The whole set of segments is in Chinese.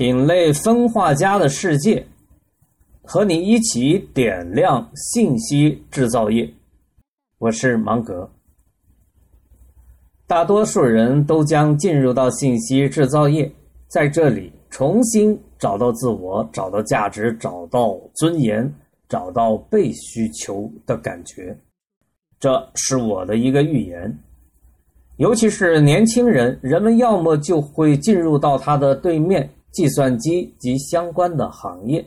品类分化家的世界，和你一起点亮信息制造业。我是芒格。大多数人都将进入到信息制造业，在这里重新找到自我，找到价值，找到尊严，找到被需求的感觉。这是我的一个预言。尤其是年轻人，人们要么就会进入到他的对面。计算机及相关的行业，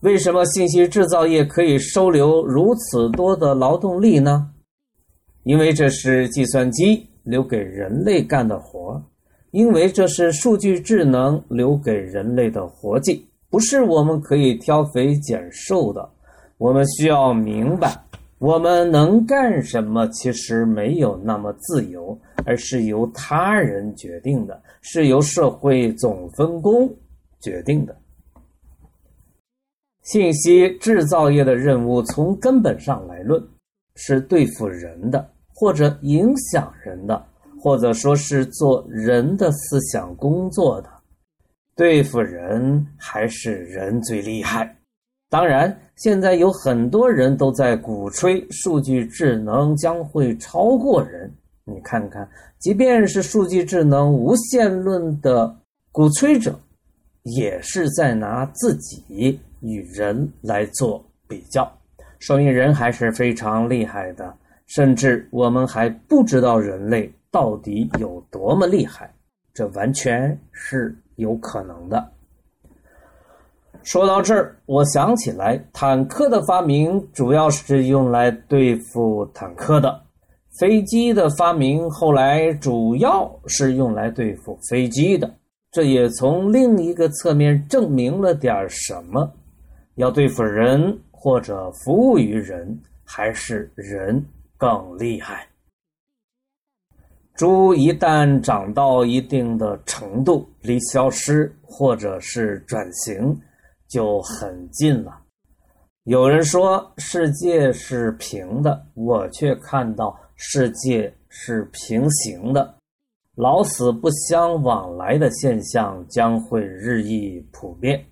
为什么信息制造业可以收留如此多的劳动力呢？因为这是计算机留给人类干的活因为这是数据智能留给人类的活计，不是我们可以挑肥拣瘦的。我们需要明白，我们能干什么其实没有那么自由。而是由他人决定的，是由社会总分工决定的。信息制造业的任务，从根本上来论，是对付人的，或者影响人的，或者说是做人的思想工作的。对付人还是人最厉害。当然，现在有很多人都在鼓吹数据智能将会超过人。你看看，即便是数据智能无限论的鼓吹者，也是在拿自己与人来做比较，说明人还是非常厉害的。甚至我们还不知道人类到底有多么厉害，这完全是有可能的。说到这儿，我想起来，坦克的发明主要是用来对付坦克的。飞机的发明后来主要是用来对付飞机的，这也从另一个侧面证明了点什么：要对付人或者服务于人，还是人更厉害。猪一旦长到一定的程度，离消失或者是转型就很近了。有人说世界是平的，我却看到。世界是平行的，老死不相往来的现象将会日益普遍。